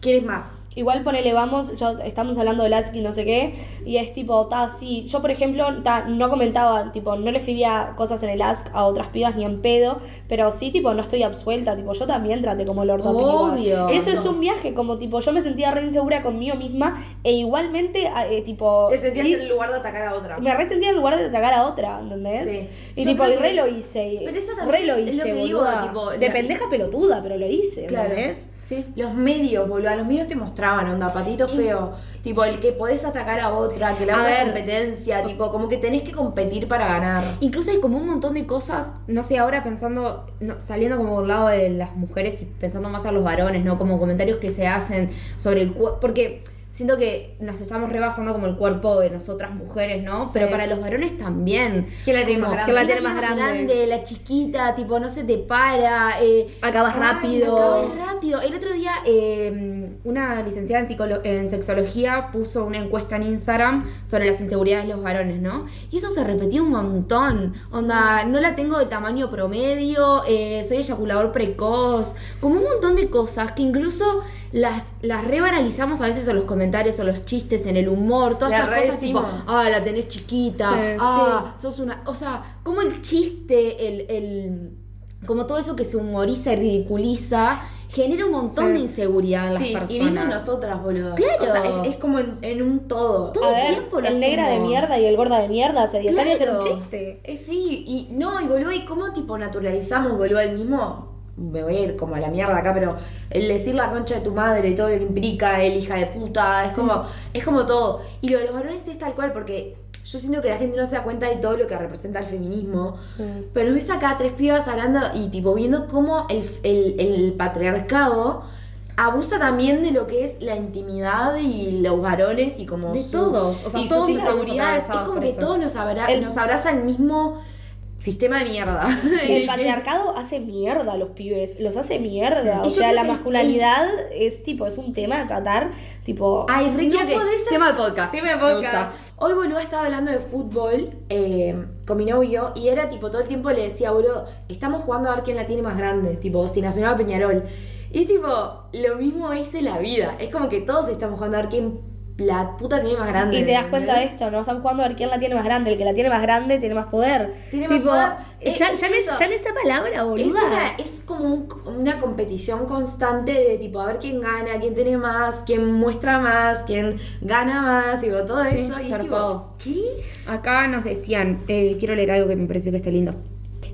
¿Quién es más? Igual ponele, vamos, yo, estamos hablando de Lasky, no sé qué, y es tipo, ta, sí, yo por ejemplo, ta, no comentaba, tipo, no le escribía cosas en el Ask a otras pibas ni en pedo, pero sí, tipo, no estoy absuelta, tipo, yo también traté como a pibas. Obvio. Eso es un viaje, como tipo, yo me sentía re insegura conmigo misma, e igualmente, a- eh, tipo... Te sentías y- en lugar de atacar a otra. Me resentía en lugar de atacar a otra, ¿entendés? Sí. Y Yo tipo, y re que- lo hice. Pero eso también re lo es- es hice, lo que digo, tipo, de la- pendeja pelotuda, pero lo hice, Claro. ¿entendés? Sí. Los medios, boludo, los medios te mostraban, onda, patito feo. Tipo, el que podés atacar a otra, que la A otra ver. competencia, tipo, como que tenés que competir para ganar. Incluso hay como un montón de cosas, no sé, ahora pensando, no, saliendo como por lado de las mujeres y pensando más a los varones, ¿no? Como comentarios que se hacen sobre el cuerpo, porque siento que nos estamos rebasando como el cuerpo de nosotras mujeres, ¿no? Pero para los varones también. ¿Quién la tiene Como, más ¿quién la ¿quién tiene más grande? La chiquita, tipo, no se te para. eh, Acabas ay, rápido. acabas rápido. El otro día, eh, una licenciada en, en sexología puso una encuesta en Instagram sobre las inseguridades de los varones, ¿no? Y eso se repetía un montón. Onda, no la tengo de tamaño promedio, eh, soy eyaculador precoz, como un montón de cosas que incluso las, las rebanalizamos a veces en los comentarios o los chistes, en el humor, todas Las esas cosas tipo, ah, la tenés chiquita, Sí. ah, sos una. O sea, como el chiste, el. el como todo eso que se humoriza y ridiculiza, genera un montón Sí. de inseguridad en Sí, las y mismo personas. nosotras, boludo. Claro. O sea, es, es como en, en un todo. Todo A el ver, tiempo lo el negra de mierda y el gorda de mierda hace 10 años era un Claro. chiste. Eh, sí, y no, y boludo, y cómo tipo naturalizamos, boludo, el mismo. Me voy a ir como a la mierda acá, pero el decir la concha de tu madre, todo lo que implica, el hija de puta, es como, es como todo. Y lo de los varones es tal cual, porque yo siento que la gente no se da cuenta de todo lo que representa el feminismo. Pero nos ves acá tres pibas hablando y tipo viendo cómo el, el, el patriarcado abusa también de lo que es la intimidad y los varones y como De su- todos, o sea, y todos sus inseguridades. Es como que todos nos, abra- El- nos abraza el mismo sistema de mierda. el patriarcado hace mierda a los pibes, los hace mierda. Y O sea, la el- masculinidad es tipo, es un tema a tratar, tipo. Ay, re quiero No que. podés hacer- Tema de podcast. Sí, me Me gusta. Hoy, boludo, estaba hablando de fútbol eh, con mi novio y era tipo todo el tiempo le decía, boludo, estamos jugando a ver quién la tiene más grande, tipo Nacional o Peñarol. Y tipo, lo mismo es en la vida. Es como que todos estamos jugando a ver quién la puta tiene más grande. Y te das cuenta de esto, ¿no? Están jugando a ver quién la tiene más grande. El que la tiene más grande tiene más poder. Tiene más tipo, poder. Ya, Es- ya, es en es- eso. ya en esa palabra, boluda. Es, una, es como un- una competición constante de tipo a ver quién gana, quién tiene más, quién muestra más, quién gana más, tipo todo Sí, eso. Y es tipo, ¿qué? Acá nos decían, eh, quiero leer algo que me pareció que está lindo.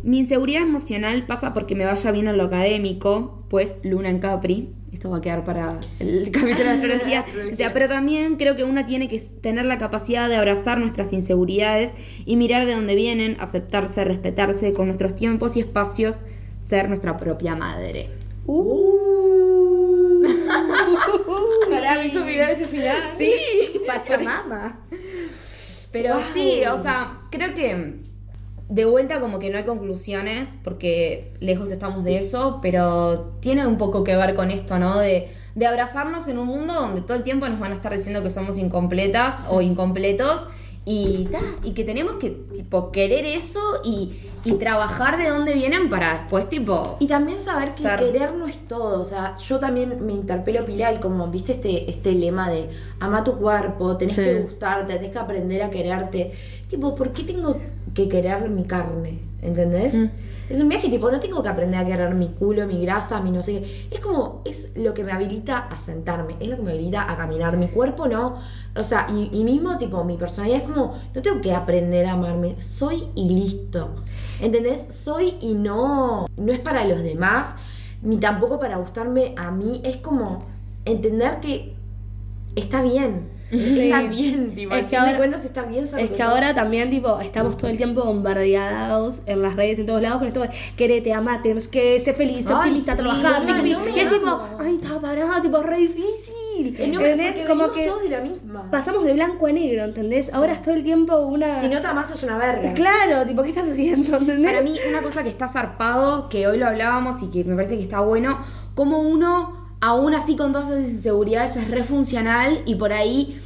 Mi inseguridad emocional pasa porque me vaya bien en lo académico, pues Luna en Capri. Esto va a quedar para el capítulo de astrología. O sea, pero también creo que una tiene que tener la capacidad de abrazar nuestras inseguridades y mirar de dónde vienen, aceptarse, respetarse con nuestros tiempos y espacios, ser nuestra propia madre. Uh. Pará, me hizo mirar ese final. Sí, Pachamama. Pero Wow. sí, o sea, creo que de vuelta como que no hay conclusiones, porque lejos estamos de eso, pero tiene un poco que ver con esto, ¿no? De, de abrazarnos en un mundo donde todo el tiempo nos van a estar diciendo que somos incompletas o incompletos. Y, ta, y que tenemos que tipo querer eso y, y trabajar de dónde vienen para después tipo Y también saber que Ser. querer no es todo. O sea, yo también me interpelo Pilar, como viste este, este lema de ama tu cuerpo, tenés Sí. que gustarte, tenés que aprender a quererte. Tipo, ¿por qué tengo que querer mi carne? ¿Entendés? Mm. Es un viaje, tipo, no tengo que aprender a querer mi culo, mi grasa, mi no sé qué. Es como, es lo que me habilita a sentarme, es lo que me habilita a caminar. Mi cuerpo no. O sea, y, mismo, tipo, mi personalidad es como, no tengo que aprender a amarme, soy y listo. ¿Entendés? Soy y no, no es para los demás, ni tampoco para gustarme a mí. Es como entender que está bien. Está bien, tipo, Es al que fin ahora- de cuentas está bien Es que ahora también, tipo, estamos todo el tiempo bombardeados en las redes, en todos lados, con esto de querete, amate, no sé qué, sé feliz, optimista, sí, trabajar, no, y es tipo, ay, está parado, tipo, re difícil. ¿Entendés? Como que todos de la misma. pasamos de blanco a negro, ¿entendés? Ahora es todo el tiempo una... Si no te amas, sos una verga. Claro, tipo, ¿qué estás haciendo? ¿Entendés? Para mí, una cosa que está zarpado, que hoy lo hablábamos y que me parece que está bueno, como uno, aún así con todas esas inseguridades, es re funcional y por ahí,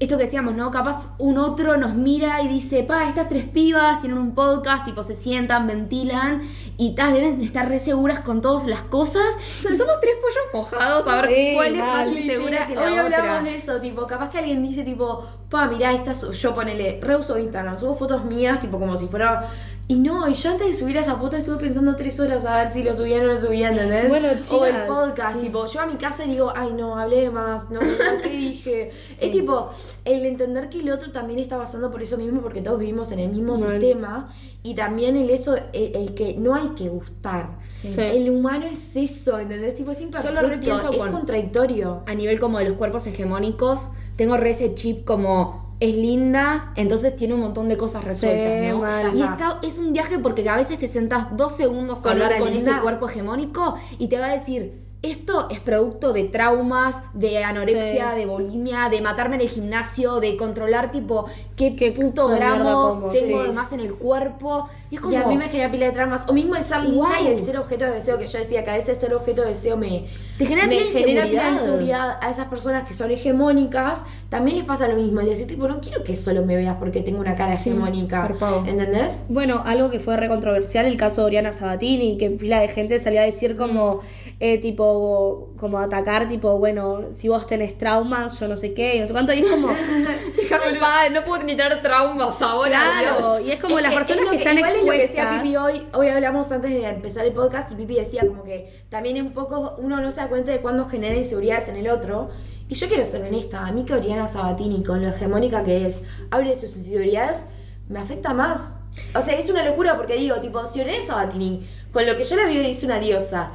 esto que decíamos, ¿no? Capaz un otro nos mira y dice, pa, estas tres pibas tienen un podcast, tipo se sientan, ventilan y tas, deben de estar re seguras con todas las cosas. Y somos tres pollos mojados a ver Sí, cuál es mal. más insegura que la Hoy otra. hablamos de eso, tipo, capaz que alguien dice, tipo, pa, mirá, esta, su- yo ponele, reuso Instagram, subo fotos mías, tipo, como si fuera... Y no, y yo antes de subir esa foto estuve pensando tres horas a ver si lo subía o no lo subía, ¿entendés? Bueno, O el chicas, podcast, tipo, yo a mi casa y digo, ay, no, hablé de más, no, ¿qué dije? Es tipo, el entender que el otro también está pasando por eso mismo, porque todos vivimos en el mismo sistema, y también el eso, el, el que no hay que gustar. Sí. El humano es eso, ¿entendés? Tipo, es imperfecto, es con- contradictorio. a nivel como de los cuerpos hegemónicos, tengo re ese chip como es linda, entonces tiene un montón de cosas resueltas, Sí, ¿no? mal. Y está, es un viaje porque a veces te sentás dos segundos a hablar con linda. ese cuerpo hegemónico y te va a decir, esto es producto de traumas, de anorexia, Sí. de bulimia, de matarme en el gimnasio, de controlar tipo qué, Qué puto gramo como, tengo sí. de más en el cuerpo. Y es como... Y a mí me genera pila de traumas. O mismo el ser linda y el ser objeto de deseo, que yo decía que a veces ser objeto de deseo me, Te genera me pila de genera pila de inseguridad. a esas personas que son hegemónicas. También les pasa lo mismo. El decir, tipo, no quiero que solo me veas porque tengo una cara Sí, hegemónica. zarpado. ¿Entendés? Bueno, algo que fue re controversial, el caso de Oriana Sabatini, que pila de gente salía a decir como, eh, tipo, como atacar, tipo, bueno, si vos tenés traumas, yo no sé qué, y no sé cuánto, y es como, Déjame paz, no puedo ni tener traumas ahora. claro, Dios. y es como Es las que- personas es lo que, están igual es lo que decía expuestas. Pipi hoy. Hoy hablamos antes de empezar el podcast y Pipi decía como que también un poco uno no se da cuenta de cuándo genera inseguridades en el otro. Y yo quiero ser honesta, a mí que Oriana Sabatini, con lo hegemónica que es, hable de sus inseguridades, me afecta más. O sea, es una locura porque digo, tipo, si Oriana Sabatini, con lo que yo la vi es una diosa,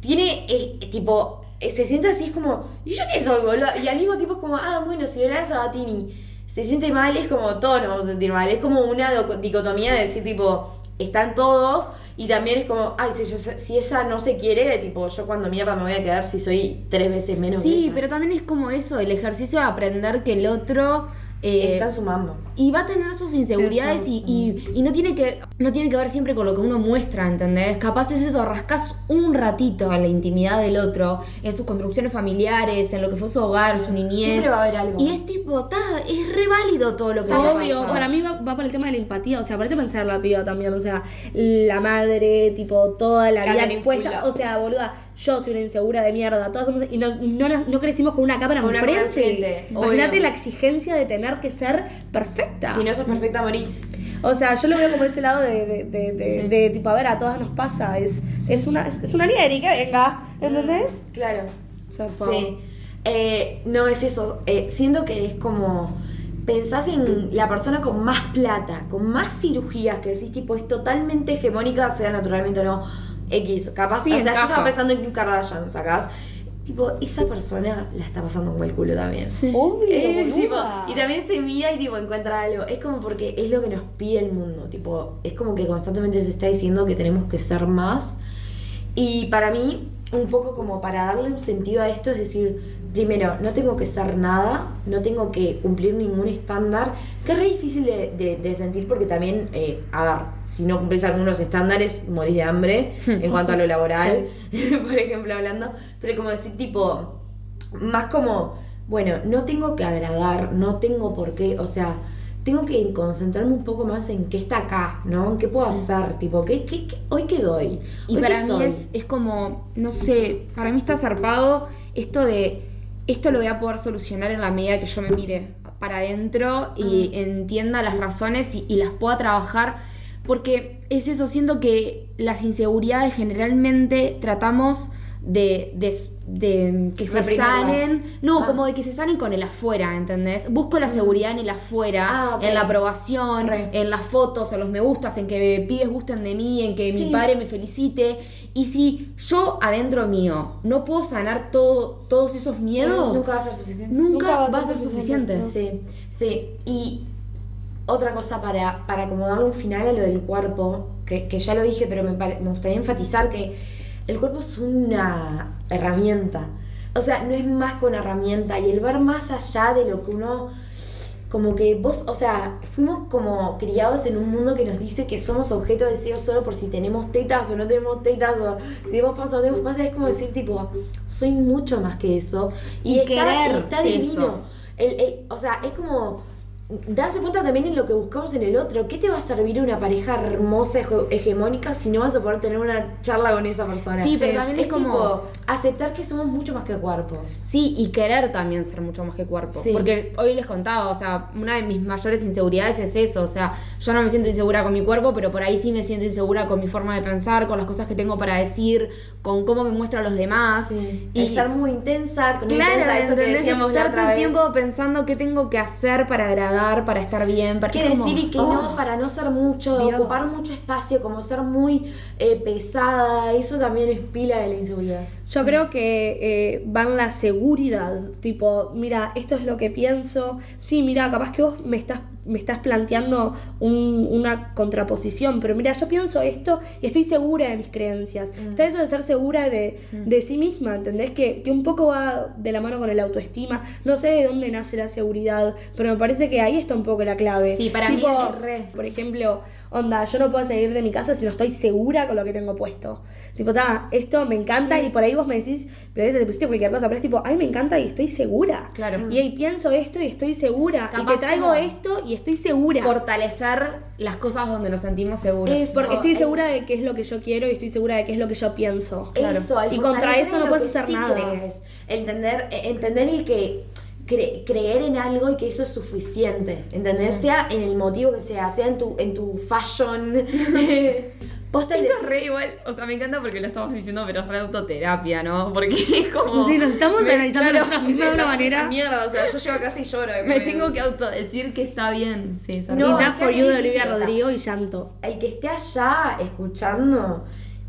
tiene, eh, tipo, se siente así, es como, ¿y yo qué soy, boludo? Y al mismo tiempo es como, ah, bueno, si Oriana Sabatini se siente mal, es como, todos nos vamos a sentir mal. Es como una dicotomía de decir, tipo, están todos, y también es como, ay, si ella, si ella no se quiere, tipo, yo cuando mierda me voy a quedar si soy tres veces menos que Sí, ella. pero también es como eso, el ejercicio de aprender que el otro eh, Está en su mambo. y va a tener sus inseguridades y, y- y no tiene que no tiene que ver siempre con lo que uno muestra, ¿entendés? Capaz es eso, rascas un ratito a la intimidad del otro, en sus construcciones familiares, en lo que fue su hogar, su niñez. Siempre va a haber algo. Y es tipo, ta, es re válido todo lo que Obvio, pasa. para mí va, va por el tema de la empatía, o sea, aparte pensar la piba también, o sea, la madre, tipo, toda la vida expuesta, o sea, boluda, yo soy una insegura de mierda, todas somos, y no, no, no crecimos con una cámara Con enfrente. Imagínate la exigencia de tener que ser perfecta. Si no sos perfecta, morís. O sea, yo lo veo como ese lado de, de, de, de- Sí. de, tipo, a ver, a todas nos pasa, es, es una, es, es una que venga, ¿entendés? Claro. Sí. Eh, no es eso. Eh, siento que es como. Pensás en la persona con más plata, con más cirugías, que decís, tipo, es totalmente hegemónica, sea naturalmente o no. X, capaz. Sí, o sea, yo estaba pensando en Kim Kardashian, sacás. Tipo, esa persona la está pasando como el culo también. Obvio, Es, tipo, boluda. y también se mira y tipo encuentra algo. Es como porque es lo que nos pide el mundo. Tipo, es como que constantemente se está diciendo que tenemos que ser más. Y para mí, un poco como para darle un sentido a esto, es decir, primero, no tengo que ser nada, no tengo que cumplir ningún estándar, que es re difícil de, de- de sentir porque también, eh, a ver, si no cumplís algunos estándares, morís de hambre en cuanto a lo laboral, por ejemplo, hablando, pero como decir tipo, más como, bueno, no tengo que agradar, no tengo por qué, o sea, tengo que concentrarme un poco más en qué está acá, ¿no? En qué puedo hacer, tipo, ¿qué, qué, qué- hoy qué doy? Y ¿Hoy para mí soy? es, es como, no sé, para mí está zarpado esto de, esto lo voy a poder solucionar en la medida que yo me mire para adentro y entienda las razones y, y las pueda trabajar, porque es eso, siento que las inseguridades generalmente tratamos de, de, de que se sanen, no, Ah. como de que se sanen con el afuera, ¿entendés? Busco la seguridad en el afuera, Ah, en la aprobación, Re. en las fotos, en los me gustas, en que pibes gusten de mí, en que Sí. mi padre me felicite. Y si yo adentro mío no puedo sanar todo, todos esos miedos, Nunca va a ser suficiente. nunca, va a ser suficiente. Sí, sí. Y otra cosa para, para como darle un final a lo del cuerpo, que, que ya lo dije, pero me, me gustaría enfatizar que el cuerpo es una herramienta. O sea, no es más que una herramienta. Y el ver más allá de lo que uno. Como que vos, o sea, fuimos como criados en un mundo que nos dice que somos objeto de deseo solo por si tenemos tetas o no tenemos tetas, o si tenemos panza o no tenemos panza. Es como decir, tipo, soy mucho más que eso. Y, Y está, divino. El- el- o sea, es como darse cuenta también en lo que buscamos en el otro. ¿Qué te va a servir una pareja hermosa, hege- hegemónica, si no vas a poder tener una charla con esa persona? Sí, pero también es como- tipo, aceptar que somos mucho más que cuerpos. Sí, y querer también ser mucho más que cuerpo. Sí. Porque hoy les contaba, o sea, una de mis mayores inseguridades es eso. O sea, yo no me siento insegura con mi cuerpo, pero por ahí sí me siento insegura con mi forma de pensar, con las cosas que tengo para decir, con cómo me muestro a los demás. Sí. Y ser muy intensa, con Claro, intensa, eso que decíamos la estar otra todo el tiempo pensando qué tengo que hacer para agradar, para estar bien, para ¿Qué como, decir y qué oh, no para no ser mucho, Dios. ocupar mucho espacio, como ser muy eh, pesada? Eso también es pila de la inseguridad. Yo creo que eh, va en la seguridad, tipo, mira, esto es lo que pienso, sí, mira, capaz que vos me estás, me estás planteando un- una contraposición, pero mira, yo pienso esto y estoy segura de mis creencias. Está eso de ser segura de, de sí misma, ¿entendés? Que, que un poco va de la mano con el autoestima, no sé de dónde nace la seguridad, pero me parece que ahí está un poco la clave. Sí, para mí Tipo, es re. por ejemplo, onda, yo no puedo salir de mi casa si no estoy segura con lo que tengo puesto. Tipo, ta, esto me encanta y por ahí vos me decís, pero te pusiste cualquier cosa, pero es tipo, a mí me encanta y estoy segura. Claro. Y ahí pienso esto y estoy segura. y te traigo esto y estoy segura. fortalecer las cosas donde nos sentimos seguros. Porque estoy segura de qué es lo que yo quiero y estoy segura de qué es lo que yo pienso. Eso, el Y contra eso no puedes hacer sí nada. crees. Entender, eh, entender el que cre- creer en algo y que eso es suficiente. ¿Entendés? Sea en el motivo que sea, sea en tu, en tu fashion. Posta Esto es re igual, o sea, me encanta porque lo estamos diciendo, pero es re autoterapia, ¿no? Porque es como... Sí, nos estamos me- analizando claro, de una manera. Mierda, o sea, yo llego a casa y lloro. Me tengo que autodecir que está bien, sí, No, Enough es que for you de Olivia o sea, Rodrigo y llanto. el que esté allá escuchando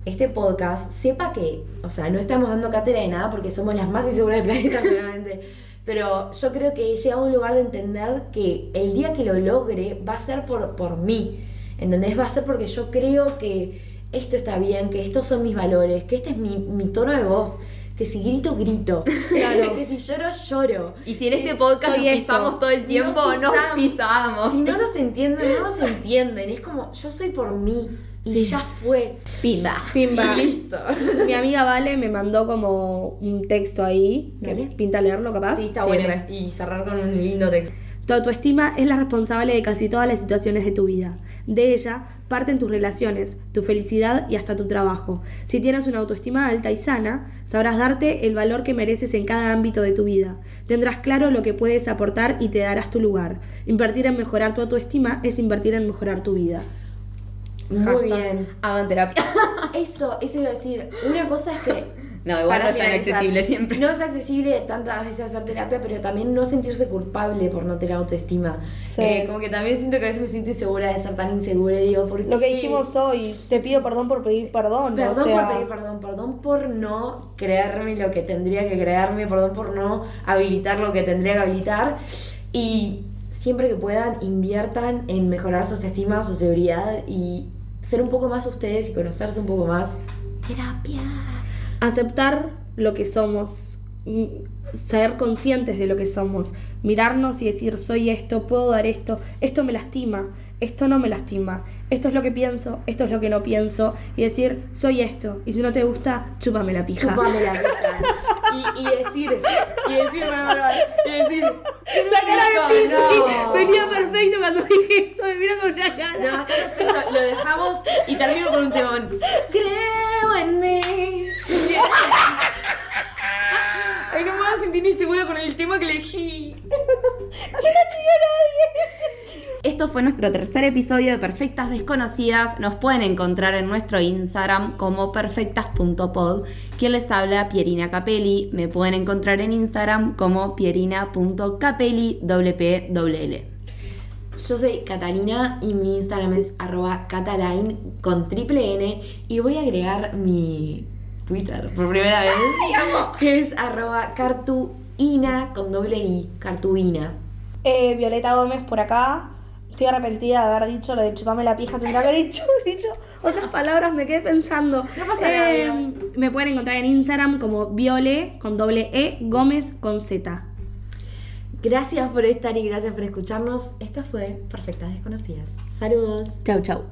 este podcast sepa que, o sea, no estamos dando cátedra de nada porque somos las más inseguras del planeta seguramente. Pero yo creo que he llegado a un lugar de entender que el día que lo logre va a ser por, por mí. ¿Entendés? Va a ser porque yo creo que esto está bien, que estos son mis valores, que este es mi, mi tono de voz. Que si grito, grito. Claro. que si lloro, lloro. Y si en este podcast nos pisamos todo el tiempo, No nos pisamos. pisamos. Si no nos entienden, no nos entienden. Es como, yo soy por mí. Y Sí. ya fue. Pimba. Pimba. Listo. Mi amiga Vale me mandó como un texto ahí. Que pinta leerlo, capaz. Sí, está Sí, bueno. Y cerrar con un lindo texto. Tu autoestima es la responsable de casi todas las situaciones de tu vida. De ella parten tus relaciones, tu felicidad y hasta tu trabajo. Si tienes una autoestima alta y sana, sabrás darte el valor que mereces en cada ámbito de tu vida. Tendrás claro lo que puedes aportar y te darás tu lugar. Invertir en mejorar tu autoestima es invertir en mejorar tu vida. Muy Hashtag, bien. Hagan terapia. Eso, eso iba a decir. Una cosa es que. No, igual para no es tan accesible siempre. No es accesible tantas veces hacer terapia, pero también no sentirse culpable por no tener autoestima. Sí. Eh, como que también siento que a veces me siento insegura de ser tan insegura. Digo, ¿por Lo que dijimos hoy, te pido perdón por pedir perdón. Perdón o sea, por pedir perdón, perdón por no creerme lo que tendría que creerme, perdón por no habilitar lo que tendría que habilitar. Y siempre que puedan, inviertan en mejorar su autoestima, su seguridad y ser un poco más ustedes y conocerse un poco más. Terapia. aceptar lo que somos, ser conscientes de lo que somos, mirarnos y decir soy esto, puedo dar esto, esto me lastima, esto no me lastima, esto es lo que pienso, esto es lo que no pienso, y decir soy esto, y si no te gusta, chúpame la pija. Chúpame la pija. Y, y decir, y decir, bueno, bueno, y decir, La cara de no. venía perfecto cuando dije eso, me mira con una cara. No, está perfecto, lo dejamos y termino con un temón. Creo en mí. Ay, no me voy a sentir insegura con el tema que elegí. Esto esto fue nuestro tercer episodio de Perfectas Desconocidas. Nos pueden encontrar en nuestro Instagram como perfectas.pod. Quien les habla, Pierina Capelli. Me pueden encontrar en Instagram como pierina.capelli, Yo soy Catalina y mi Instagram es arroba cataline con triple N y voy a agregar mi Twitter por primera vez. que es arroba cartuina con doble I, cartuina. Eh, Violeta Gómez por acá. Estoy arrepentida de haber dicho lo de chupame la pija, tendría que haber dicho, dicho otras palabras, me quedé pensando. No pasa nada, Eh, me pueden encontrar en Instagram como Viole con doble E Gómez con Z. Gracias por estar y gracias por escucharnos. Esto fue Perfectas Desconocidas. Saludos. Chau, chau.